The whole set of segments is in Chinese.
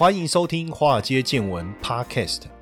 欢迎收听《华尔街见闻》Podcast。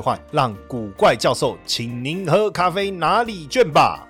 换让古怪教授请您喝咖啡拿礼券吧。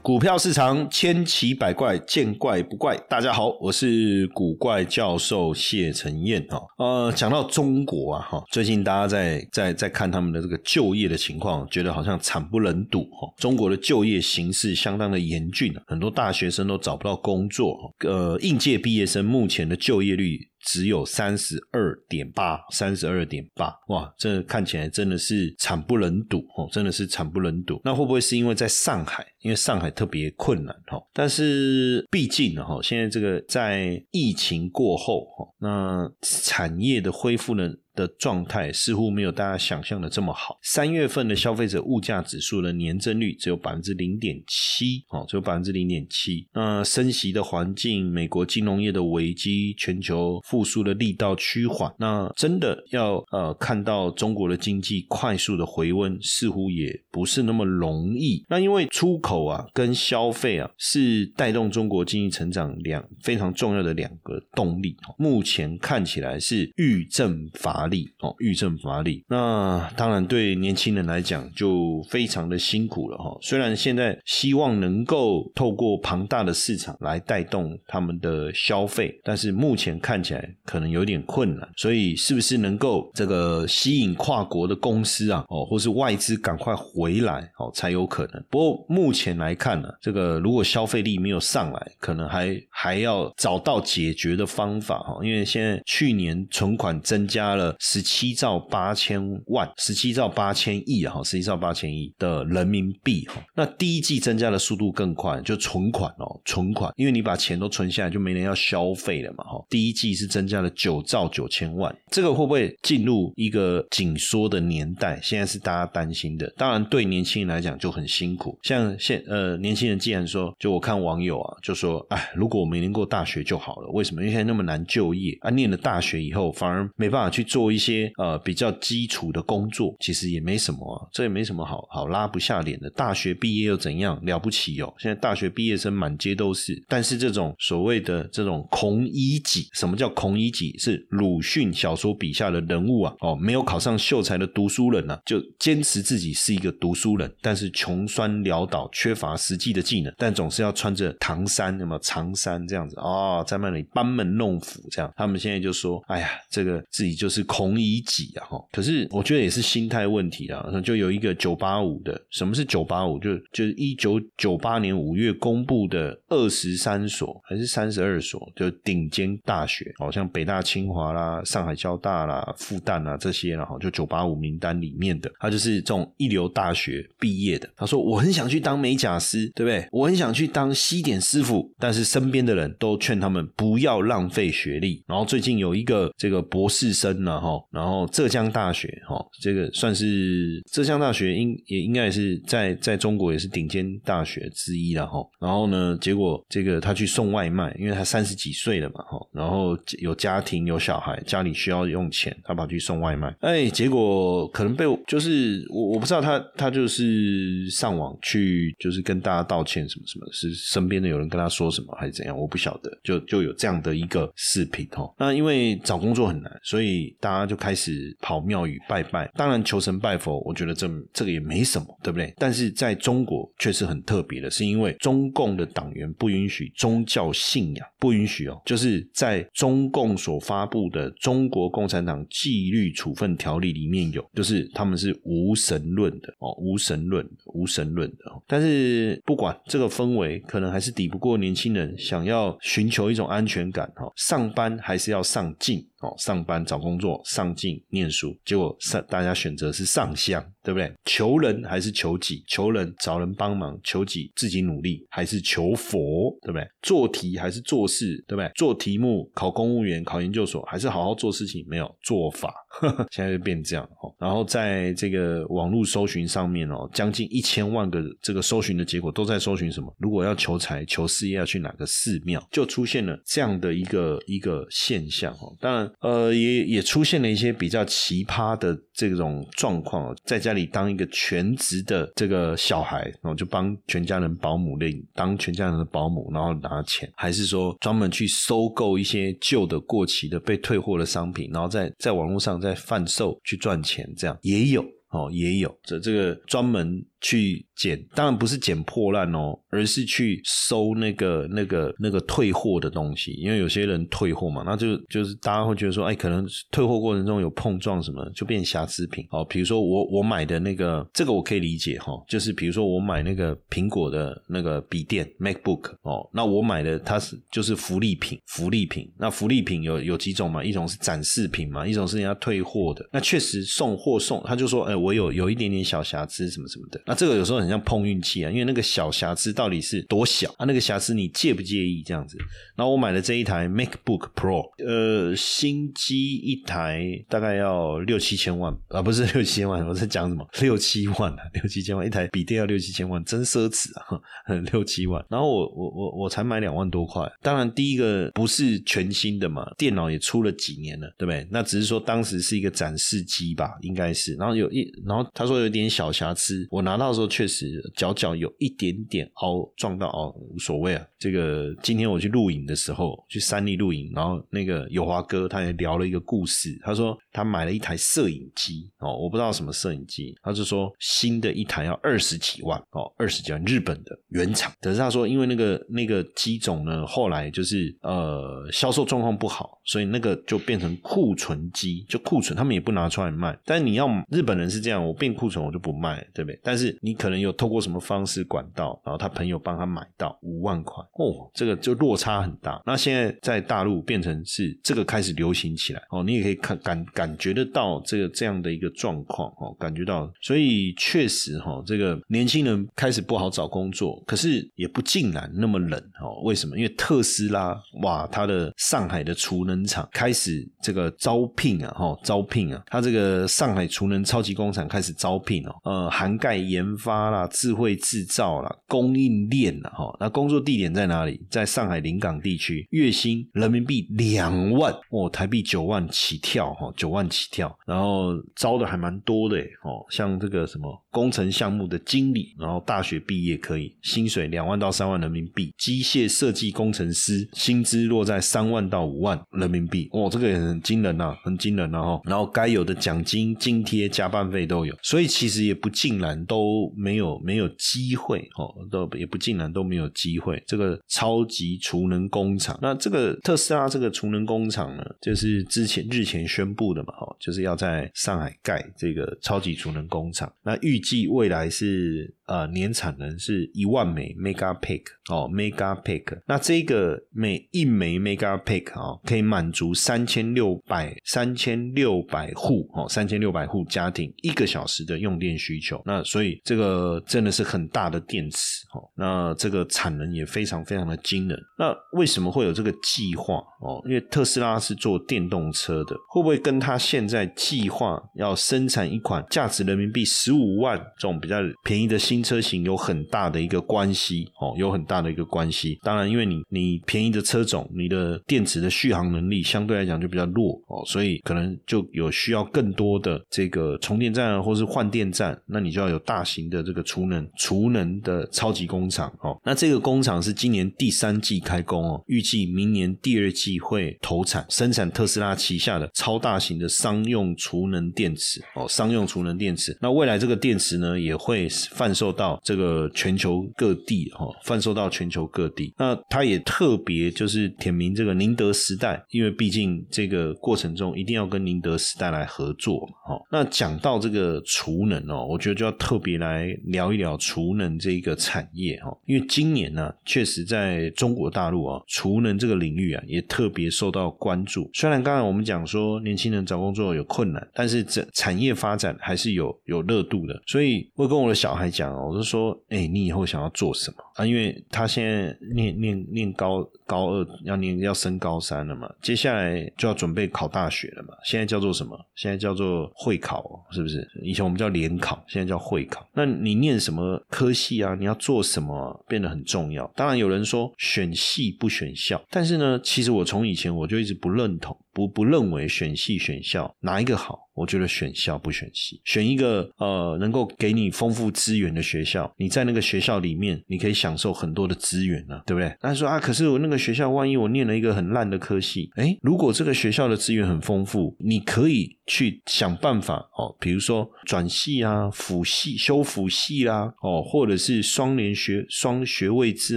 股票市场千奇百怪，见怪不怪。大家好，我是古怪教授谢承彦哈。呃，讲到中国啊哈，最近大家在在在看他们的这个就业的情况，觉得好像惨不忍睹哈。中国的就业形势相当的严峻，很多大学生都找不到工作。呃，应届毕业生目前的就业率。只有三十二点八，三十二点八，哇，这看起来真的是惨不忍睹哦，真的是惨不忍睹。那会不会是因为在上海？因为上海特别困难哈，但是毕竟呢哈，现在这个在疫情过后哈，那产业的恢复呢？的状态似乎没有大家想象的这么好。三月份的消费者物价指数的年增率只有百分之零点七，哦，只有百分之零点七。那升息的环境，美国金融业的危机，全球复苏的力道趋缓，那真的要呃看到中国的经济快速的回温，似乎也不是那么容易。那因为出口啊跟消费啊是带动中国经济成长两非常重要的两个动力，目前看起来是遇阵乏。力哦，遇症乏力，那当然对年轻人来讲就非常的辛苦了哈。虽然现在希望能够透过庞大的市场来带动他们的消费，但是目前看起来可能有点困难。所以是不是能够这个吸引跨国的公司啊，哦，或是外资赶快回来哦，才有可能。不过目前来看呢，这个如果消费力没有上来，可能还还要找到解决的方法哈。因为现在去年存款增加了。十七兆八千万，十七兆八千亿啊，哈，十七兆八千亿的人民币哈。那第一季增加的速度更快，就存款哦，存款，因为你把钱都存下来，就没人要消费了嘛，哈。第一季是增加了九兆九千万，这个会不会进入一个紧缩的年代？现在是大家担心的。当然，对年轻人来讲就很辛苦。像现呃，年轻人既然说，就我看网友啊，就说，哎，如果我没念过大学就好了。为什么？因为现在那么难就业啊，念了大学以后，反而没办法去做。一些呃比较基础的工作，其实也没什么啊，这也没什么好好拉不下脸的。大学毕业又怎样了不起哦？现在大学毕业生满街都是，但是这种所谓的这种孔乙己，什么叫孔乙己？是鲁迅小说笔下的人物啊！哦，没有考上秀才的读书人呢，就坚持自己是一个读书人，但是穷酸潦倒，缺乏实际的技能，但总是要穿着唐衫，那么长衫这样子哦，在那里班门弄斧这样。他们现在就说：“哎呀，这个自己就是。”孔乙己啊，哈！可是我觉得也是心态问题啊。就有一个九八五的，什么是九八五？就就是一九九八年五月公布的二十三所还是三十二所，就顶尖大学，好像北大、清华啦、上海交大啦、复旦啊这些，然后就九八五名单里面的，他就是这种一流大学毕业的。他说：“我很想去当美甲师，对不对？我很想去当西点师傅，但是身边的人都劝他们不要浪费学历。”然后最近有一个这个博士生呢。哦，然后浙江大学，哈，这个算是浙江大学，应也应该也是在在中国也是顶尖大学之一了，哈。然后呢，结果这个他去送外卖，因为他三十几岁了嘛，哈。然后有家庭有小孩，家里需要用钱，他跑去送外卖，哎，结果可能被就是我我不知道他他就是上网去就是跟大家道歉什么什么，是身边的有人跟他说什么还是怎样，我不晓得，就就有这样的一个视频，哈。那因为找工作很难，所以大。他就开始跑庙宇拜拜，当然求神拜佛，我觉得这这个也没什么，对不对？但是在中国却是很特别的，是因为中共的党员不允许宗教信仰，不允许哦，就是在中共所发布的《中国共产党纪律处分条例》里面有，就是他们是无神论的哦，无神论，无神论的。但是不管这个氛围，可能还是抵不过年轻人想要寻求一种安全感哈，上班还是要上进。哦，上班找工作上进念书，结果上大家选择是上香，对不对？求人还是求己？求人找人帮忙，求己自己努力，还是求佛，对不对？做题还是做事，对不对？做题目考公务员、考研究所，还是好好做事情？没有做法，现在就变这样。然后在这个网络搜寻上面哦，将近一千万个这个搜寻的结果都在搜寻什么？如果要求财、求事业，要去哪个寺庙？就出现了这样的一个一个现象哦。当然，呃，也也出现了一些比较奇葩的这种状况哦，在家里当一个全职的这个小孩，然后就帮全家人保姆令，当全家人的保姆，然后拿钱，还是说专门去收购一些旧的、过期的、被退货的商品，然后在在网络上再贩售去赚钱，这样也有哦，也有这这个专门。去捡，当然不是捡破烂哦，而是去收那个那个那个退货的东西。因为有些人退货嘛，那就就是大家会觉得说，哎，可能退货过程中有碰撞什么，就变瑕疵品哦。比如说我我买的那个，这个我可以理解哈，就是比如说我买那个苹果的那个笔电 MacBook 哦，那我买的它是就是福利品，福利品。那福利品有有几种嘛？一种是展示品嘛，一种是人家退货的。那确实送货送，他就说，哎，我有有一点点小瑕疵什么什么的。那这个有时候很像碰运气啊，因为那个小瑕疵到底是多小啊？那个瑕疵你介不介意这样子？然后我买了这一台 MacBook Pro，呃，新机一台大概要六七千万啊，不是六七千万，我在讲什么？六七万啊，六七千万一台笔电要六七千万，真奢侈啊，六七万。然后我我我我才买两万多块，当然第一个不是全新的嘛，电脑也出了几年了，对不对？那只是说当时是一个展示机吧，应该是。然后有一，然后他说有点小瑕疵，我拿到时候。确实，脚脚有一点点凹，撞到凹无所谓啊。这个今天我去录影的时候，去山里录影，然后那个友华哥他也聊了一个故事。他说他买了一台摄影机哦，我不知道什么摄影机，他就说新的一台要二十几万哦，二十几万日本的原厂。可是他说因为那个那个机种呢，后来就是呃销售状况不好，所以那个就变成库存机，就库存他们也不拿出来卖。但是你要日本人是这样，我变库存我就不卖，对不对？但是你可可能有透过什么方式管道，然后他朋友帮他买到五万块哦，这个就落差很大。那现在在大陆变成是这个开始流行起来哦，你也可以看感感觉得到这个这样的一个状况哦，感觉到，所以确实哈，这个年轻人开始不好找工作，可是也不尽然那么冷哦。为什么？因为特斯拉哇，它的上海的储能厂开始这个招聘啊，哈，招聘啊，它这个上海储能超级工厂开始招聘哦，呃，涵盖研研发。啦，智慧制造啦，供应链啦，哈，那工作地点在哪里？在上海临港地区，月薪人民币两万哦，台币九万起跳哈，九万起跳，然后招的还蛮多的哦，像这个什么工程项目的经理，然后大学毕业可以，薪水两万到三万人民币，机械设计工程师薪资落在三万到五万人民币，哦，这个也很惊人呐，很惊人啊哈，然后该有的奖金、津贴、加班费都有，所以其实也不尽然都。都没有没有机会哦，都也不尽然都没有机会。这个超级储能工厂，那这个特斯拉这个储能工厂呢，就是之前日前宣布的嘛，哦，就是要在上海盖这个超级储能工厂。那预计未来是呃年产能是一万枚 mega pack 哦，mega pack。那这个每一枚 mega pack 啊，可以满足三千六百三千六百户哦，三千六百户家庭一个小时的用电需求。那所以这个。真的是很大的电池哦，那这个产能也非常非常的惊人。那为什么会有这个计划哦？因为特斯拉是做电动车的，会不会跟他现在计划要生产一款价值人民币十五万这种比较便宜的新新车型有很大的一个关系哦？有很大的一个关系。当然，因为你你便宜的车种，你的电池的续航能力相对来讲就比较弱哦，所以可能就有需要更多的这个充电站或是换电站，那你就要有大型的。这个储能储能的超级工厂哦，那这个工厂是今年第三季开工哦，预计明年第二季会投产生产特斯拉旗下的超大型的商用储能电池哦，商用储能电池。那未来这个电池呢，也会贩售售到这个全球各地哈，贩售到全球各地。那他也特别就是点名这个宁德时代，因为毕竟这个过程中一定要跟宁德时代来合作嘛。哈，那讲到这个储能哦，我觉得就要特别来聊一聊储能这一个产业哈，因为今年呢，确实在中国大陆啊，储能这个领域啊，也特别受到关注。虽然刚才我们讲说年轻人找工作有困难，但是这产业发展还是有有热度的。所以我跟我的小孩讲我就说，哎，你以后想要做什么啊？因为他现在念念念高高二，要念要升高三了嘛，接下来就要准备考大学了嘛。现在叫做什么？现在叫做会考，是不是？以前我们叫联考，现在叫会考。那你念什么科系啊？你要做什么变得很重要。当然有人说选系不选校，但是呢，其实我从以前我就一直不认同。不不认为选系选校哪一个好？我觉得选校不选系，选一个呃能够给你丰富资源的学校。你在那个学校里面，你可以享受很多的资源呢，对不对？但是说啊，可是我那个学校，万一我念了一个很烂的科系，诶，如果这个学校的资源很丰富，你可以去想办法哦，比如说转系啊、辅系、修辅系啦，哦，或者是双联学、双学位制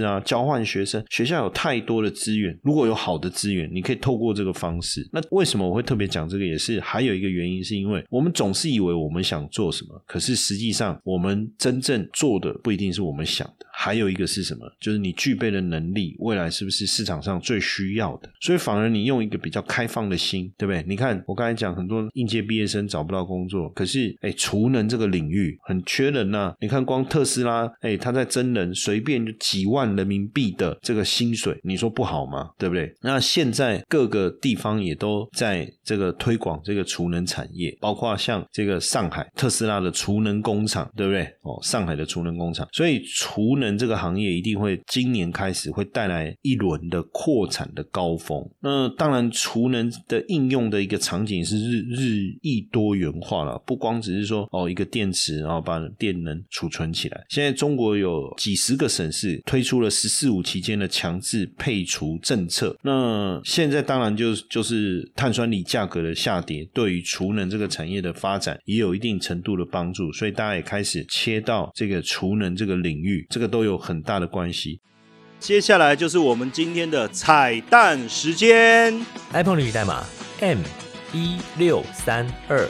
啊、交换学生。学校有太多的资源，如果有好的资源，你可以透过这个方式。那为什么我会特别讲这个？也是还有一个原因，是因为我们总是以为我们想做什么，可是实际上我们真正做的不一定是我们想的。还有一个是什么？就是你具备的能力，未来是不是市场上最需要的？所以反而你用一个比较开放的心，对不对？你看我刚才讲，很多应届毕业生找不到工作，可是哎，储能这个领域很缺人呐。你看光特斯拉，哎，他在真人，随便就几万人民币的这个薪水，你说不好吗？对不对？那现在各个地方也都在这个推广这个储能产业，包括像这个上海特斯拉的储能工厂，对不对？哦，上海的储能工厂，所以储能。这个行业一定会今年开始会带来一轮的扩产的高峰。那当然，储能的应用的一个场景是日日日益多元化了，不光只是说哦一个电池，然后把电能储存起来。现在中国有几十个省市推出了“十四五”期间的强制配储政策。那现在当然就就是碳酸锂价格的下跌，对于储能这个产业的发展也有一定程度的帮助，所以大家也开始切到这个储能这个领域，这个都。都有很大的关系。接下来就是我们今天的彩蛋时间，iPhone 领域代码 M 一六三二。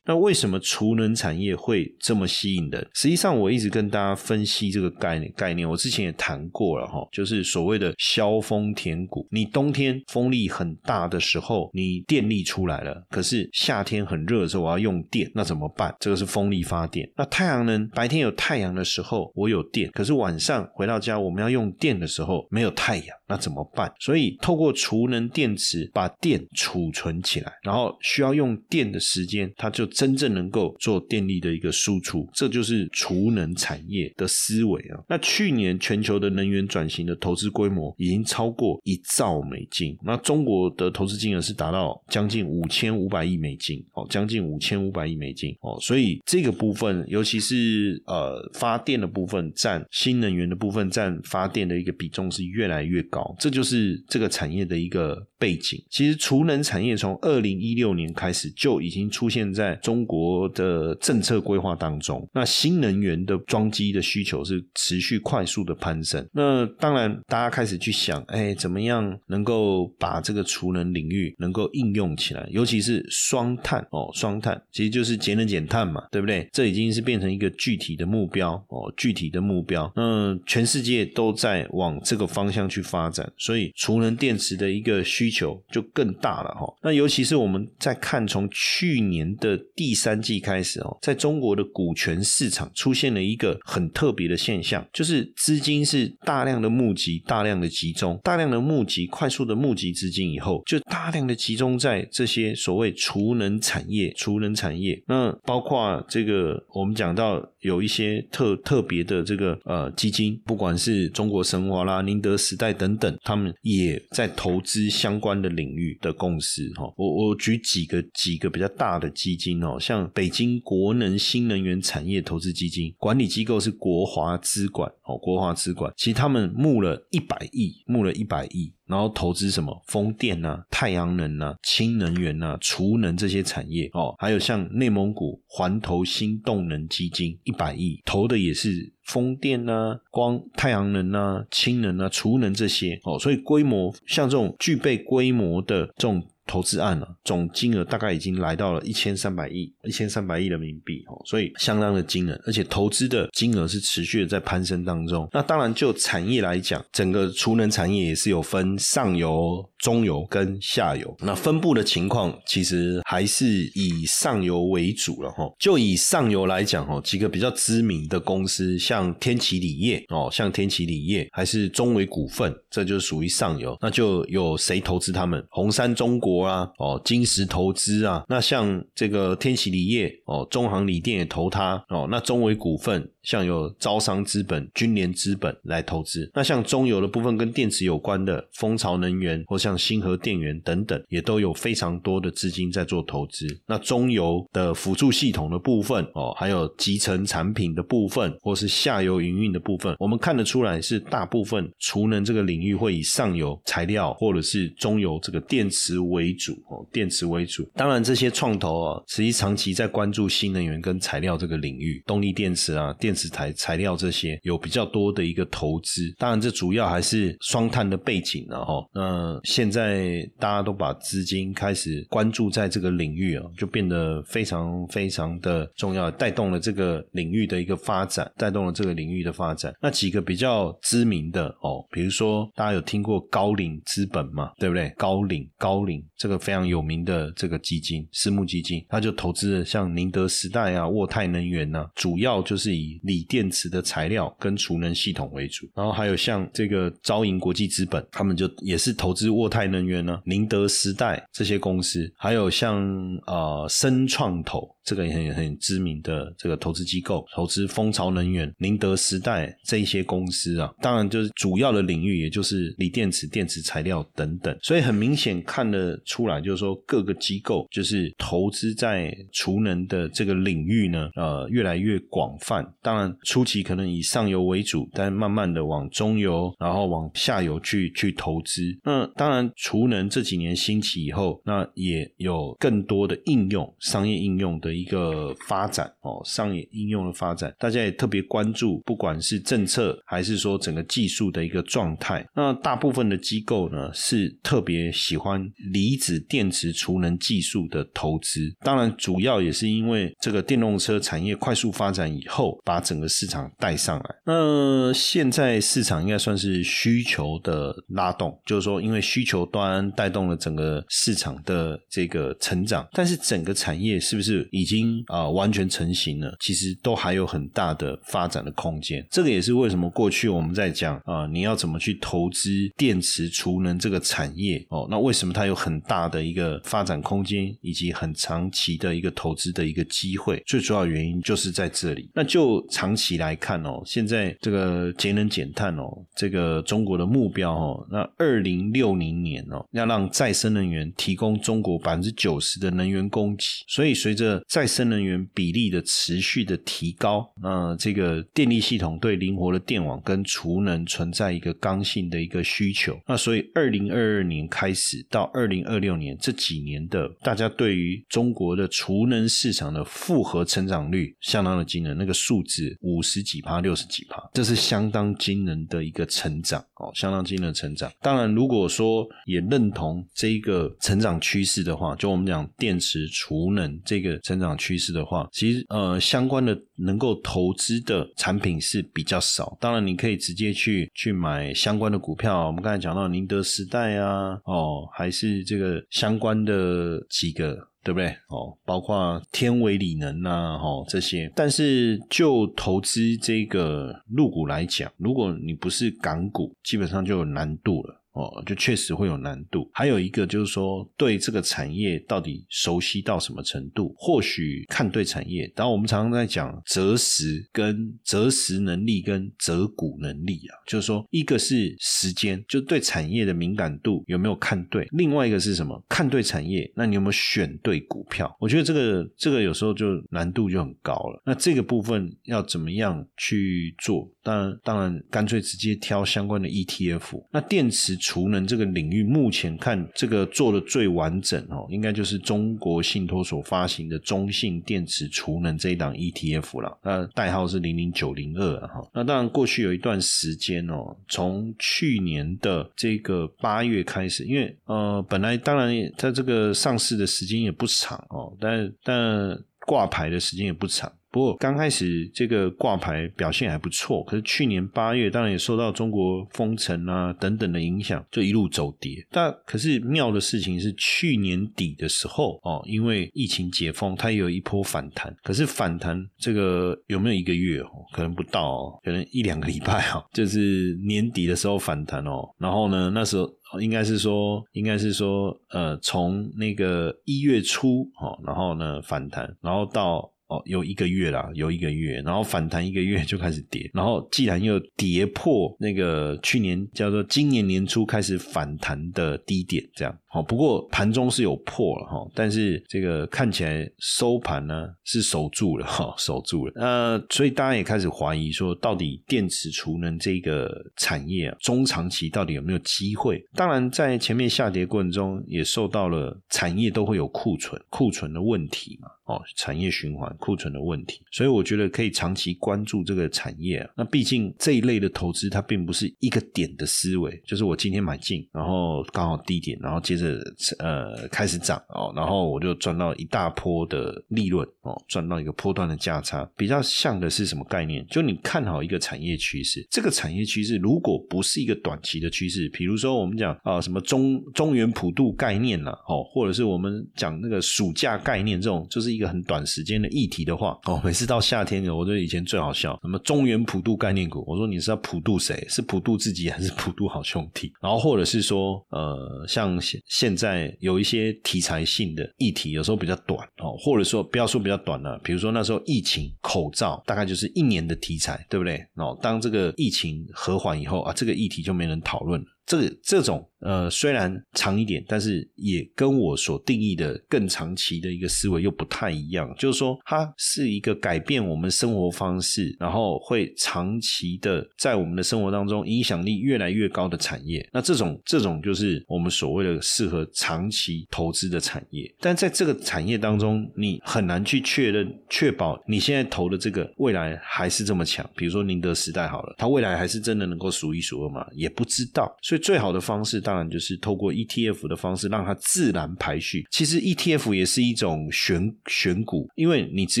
那为什么储能产业会这么吸引人？实际上，我一直跟大家分析这个概念。概念我之前也谈过了哈，就是所谓的削峰填谷。你冬天风力很大的时候，你电力出来了，可是夏天很热的时候，我要用电，那怎么办？这个是风力发电。那太阳能白天有太阳的时候，我有电，可是晚上回到家我们要用电的时候没有太阳，那怎么办？所以透过储能电池把电储存起来，然后需要用电的时间，它就真正能够做电力的一个输出，这就是储能产业的思维啊。那去年全球的能源转型的投资规模已经超过一兆美金，那中国的投资金额是达到将近五千五百亿美金哦，将近五千五百亿美金哦。所以这个部分，尤其是呃发电的部分，占新能源的部分占发电的一个比重是越来越高，这就是这个产业的一个背景。其实储能产业从二零一六年开始就已经出现在。中国的政策规划当中，那新能源的装机的需求是持续快速的攀升。那当然，大家开始去想，哎，怎么样能够把这个储能领域能够应用起来？尤其是双碳哦，双碳其实就是节能减碳嘛，对不对？这已经是变成一个具体的目标哦，具体的目标。那全世界都在往这个方向去发展，所以储能电池的一个需需求就更大了哈。那尤其是我们在看从去年的。第三季开始哦，在中国的股权市场出现了一个很特别的现象，就是资金是大量的募集、大量的集中、大量的募集、快速的募集资金以后，就大量的集中在这些所谓储能产业、储能产业。那包括这个，我们讲到有一些特特别的这个呃基金，不管是中国神华啦、宁德时代等等，他们也在投资相关的领域的公司哈。我我举几个几个比较大的基金哦。像北京国能新能源产业投资基金管理机构是国华资管哦，国华资管，其实他们募了一百亿，募了一百亿。然后投资什么风电啊、太阳能啊、氢能源啊、储能这些产业哦，还有像内蒙古环投新动能基金一百亿投的也是风电啊、光太阳能啊、氢能啊、储能这些哦，所以规模像这种具备规模的这种。投资案了，总金额大概已经来到了一千三百亿，一千三百亿人民币哦，所以相当的惊人，而且投资的金额是持续的在攀升当中。那当然，就产业来讲，整个储能产业也是有分上游、中游跟下游。那分布的情况其实还是以上游为主了哈。就以上游来讲哦，几个比较知名的公司，像天齐锂业哦，像天齐锂业还是中维股份，这就属于上游。那就有谁投资他们？红杉中国。啊，哦，金石投资啊，那像这个天齐锂业哦，中航锂电也投它哦，那中维股份。像有招商资本、军联资本来投资，那像中游的部分跟电池有关的蜂巢能源或像星河电源等等，也都有非常多的资金在做投资。那中游的辅助系统的部分哦，还有集成产品的部分，或是下游营运的部分，我们看得出来是大部分储能这个领域会以上游材料或者是中游这个电池为主哦，电池为主。当然，这些创投啊，实际长期在关注新能源跟材料这个领域，动力电池啊，电。材材料这些有比较多的一个投资，当然这主要还是双碳的背景了哈。那现在大家都把资金开始关注在这个领域啊，就变得非常非常的重要，带动了这个领域的一个发展，带动了这个领域的发展。那几个比较知名的哦，比如说大家有听过高瓴资本嘛，对不对？高瓴高瓴这个非常有名的这个基金，私募基金，他就投资了像宁德时代啊、沃泰能源呐，主要就是以锂电池的材料跟储能系统为主，然后还有像这个招银国际资本，他们就也是投资沃泰能源呢、宁德时代这些公司，还有像呃深创投。这个也很很知名的这个投资机构，投资蜂巢能源、宁德时代这一些公司啊，当然就是主要的领域，也就是锂电池、电池材料等等。所以很明显看得出来，就是说各个机构就是投资在储能的这个领域呢，呃，越来越广泛。当然初期可能以上游为主，但慢慢的往中游，然后往下游去去投资。那当然储能这几年兴起以后，那也有更多的应用、商业应用的。一个发展哦，商业应用的发展，大家也特别关注，不管是政策还是说整个技术的一个状态。那大部分的机构呢，是特别喜欢离子电池储能技术的投资。当然，主要也是因为这个电动车产业快速发展以后，把整个市场带上来。那现在市场应该算是需求的拉动，就是说，因为需求端带动了整个市场的这个成长，但是整个产业是不是以已已经啊完全成型了，其实都还有很大的发展的空间。这个也是为什么过去我们在讲啊，你要怎么去投资电池储能这个产业哦？那为什么它有很大的一个发展空间，以及很长期的一个投资的一个机会？最主要原因就是在这里。那就长期来看哦，现在这个节能减碳哦，这个中国的目标哦，那二零六零年哦，要让再生能源提供中国百分之九十的能源供给。所以随着再生能源比例的持续的提高，那这个电力系统对灵活的电网跟储能存在一个刚性的一个需求。那所以二零二二年开始到二零二六年这几年的，大家对于中国的储能市场的复合成长率相当的惊人，那个数字五十几趴、六十几趴，这是相当惊人的一个成长哦，相当惊人的成长。当然，如果说也认同这一个成长趋势的话，就我们讲电池储能这个成长。趋势的话，其实呃，相关的能够投资的产品是比较少。当然，你可以直接去去买相关的股票。我们刚才讲到宁德时代啊，哦，还是这个相关的几个，对不对？哦，包括天维理能啊，哦这些。但是就投资这个入股来讲，如果你不是港股，基本上就有难度了。哦，就确实会有难度。还有一个就是说，对这个产业到底熟悉到什么程度？或许看对产业。当然，我们常常在讲择时跟择时能力跟择股能力啊，就是说，一个是时间，就对产业的敏感度有没有看对；另外一个是什么？看对产业，那你有没有选对股票？我觉得这个这个有时候就难度就很高了。那这个部分要怎么样去做？当然，当然，干脆直接挑相关的 ETF。那电池。储能这个领域，目前看这个做的最完整哦，应该就是中国信托所发行的中信电池储能这一档 ETF 了。那代号是零零九零二哈。那当然，过去有一段时间哦，从去年的这个八月开始，因为呃，本来当然它这个上市的时间也不长哦，但但挂牌的时间也不长。不过刚开始这个挂牌表现还不错，可是去年八月当然也受到中国封城啊等等的影响，就一路走跌。但可是妙的事情是，去年底的时候哦，因为疫情解封，它也有一波反弹。可是反弹这个有没有一个月哦？可能不到，哦，可能一两个礼拜啊，就是年底的时候反弹哦。然后呢，那时候应该是说，应该是说，呃，从那个一月初哦，然后呢反弹，然后到。哦，有一个月啦，有一个月，然后反弹一个月就开始跌，然后既然又跌破那个去年叫做今年年初开始反弹的低点，这样好。不过盘中是有破了哈，但是这个看起来收盘呢是守住了哈，守住了。呃，所以大家也开始怀疑说，到底电池储能这个产业啊，中长期到底有没有机会？当然，在前面下跌过程中，也受到了产业都会有库存库存的问题嘛。哦，产业循环库存的问题，所以我觉得可以长期关注这个产业啊。那毕竟这一类的投资，它并不是一个点的思维，就是我今天买进，然后刚好低点，然后接着呃开始涨哦，然后我就赚到一大波的利润哦，赚到一个波段的价差。比较像的是什么概念？就你看好一个产业趋势，这个产业趋势如果不是一个短期的趋势，比如说我们讲啊什么中中原普渡概念呐，哦，或者是我们讲那个暑假概念这种，就是。一个很短时间的议题的话，哦，每次到夏天，我觉得以前最好笑。什么中原普渡概念股？我说你是要普渡谁？是普渡自己还是普渡好兄弟？然后或者是说，呃，像现在有一些题材性的议题，有时候比较短哦，或者说不要说比较短了，比如说那时候疫情口罩，大概就是一年的题材，对不对？哦，当这个疫情和缓以后啊，这个议题就没人讨论了了。这这种呃，虽然长一点，但是也跟我所定义的更长期的一个思维又不太一样。就是说，它是一个改变我们生活方式，然后会长期的在我们的生活当中影响力越来越高的产业。那这种这种就是我们所谓的适合长期投资的产业。但在这个产业当中，你很难去确认确保你现在投的这个未来还是这么强。比如说宁德时代好了，它未来还是真的能够数一数二吗？也不知道。所以。最好的方式当然就是透过 ETF 的方式让它自然排序。其实 ETF 也是一种选选股，因为你只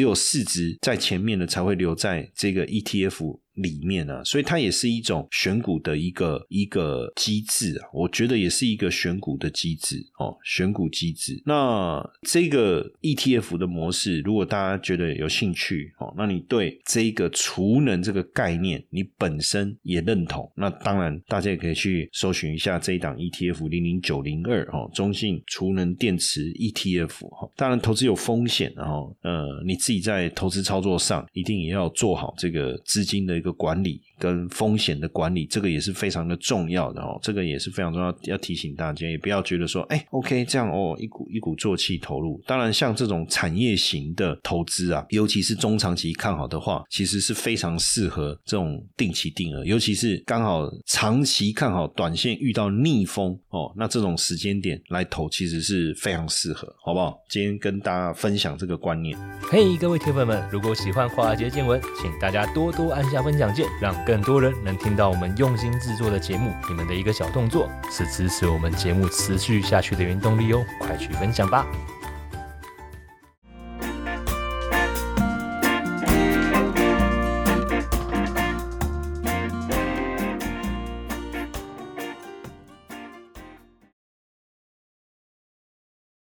有市值在前面的才会留在这个 ETF。里面呢，所以它也是一种选股的一个一个机制啊，我觉得也是一个选股的机制哦，选股机制。那这个 ETF 的模式，如果大家觉得有兴趣哦，那你对这个储能这个概念，你本身也认同，那当然大家也可以去搜寻一下这一档 ETF 零零九零二哦，中信储能电池 ETF 哈。当然投资有风险，然后呃，你自己在投资操作上一定也要做好这个资金的一个。管理跟风险的管理，这个也是非常的重要的哦。这个也是非常重要，要提醒大家，也不要觉得说，哎，OK，这样哦，一股一鼓作气投入。当然，像这种产业型的投资啊，尤其是中长期看好的话，其实是非常适合这种定期定额。尤其是刚好长期看好，短线遇到逆风哦，那这种时间点来投，其实是非常适合，好不好？今天跟大家分享这个观念。嘿，各位铁粉们，如果喜欢华尔街见闻，请大家多多按下分。享键，让更多人能听到我们用心制作的节目。你们的一个小动作，是支持我们节目持续下去的原动力哦！快去分享吧。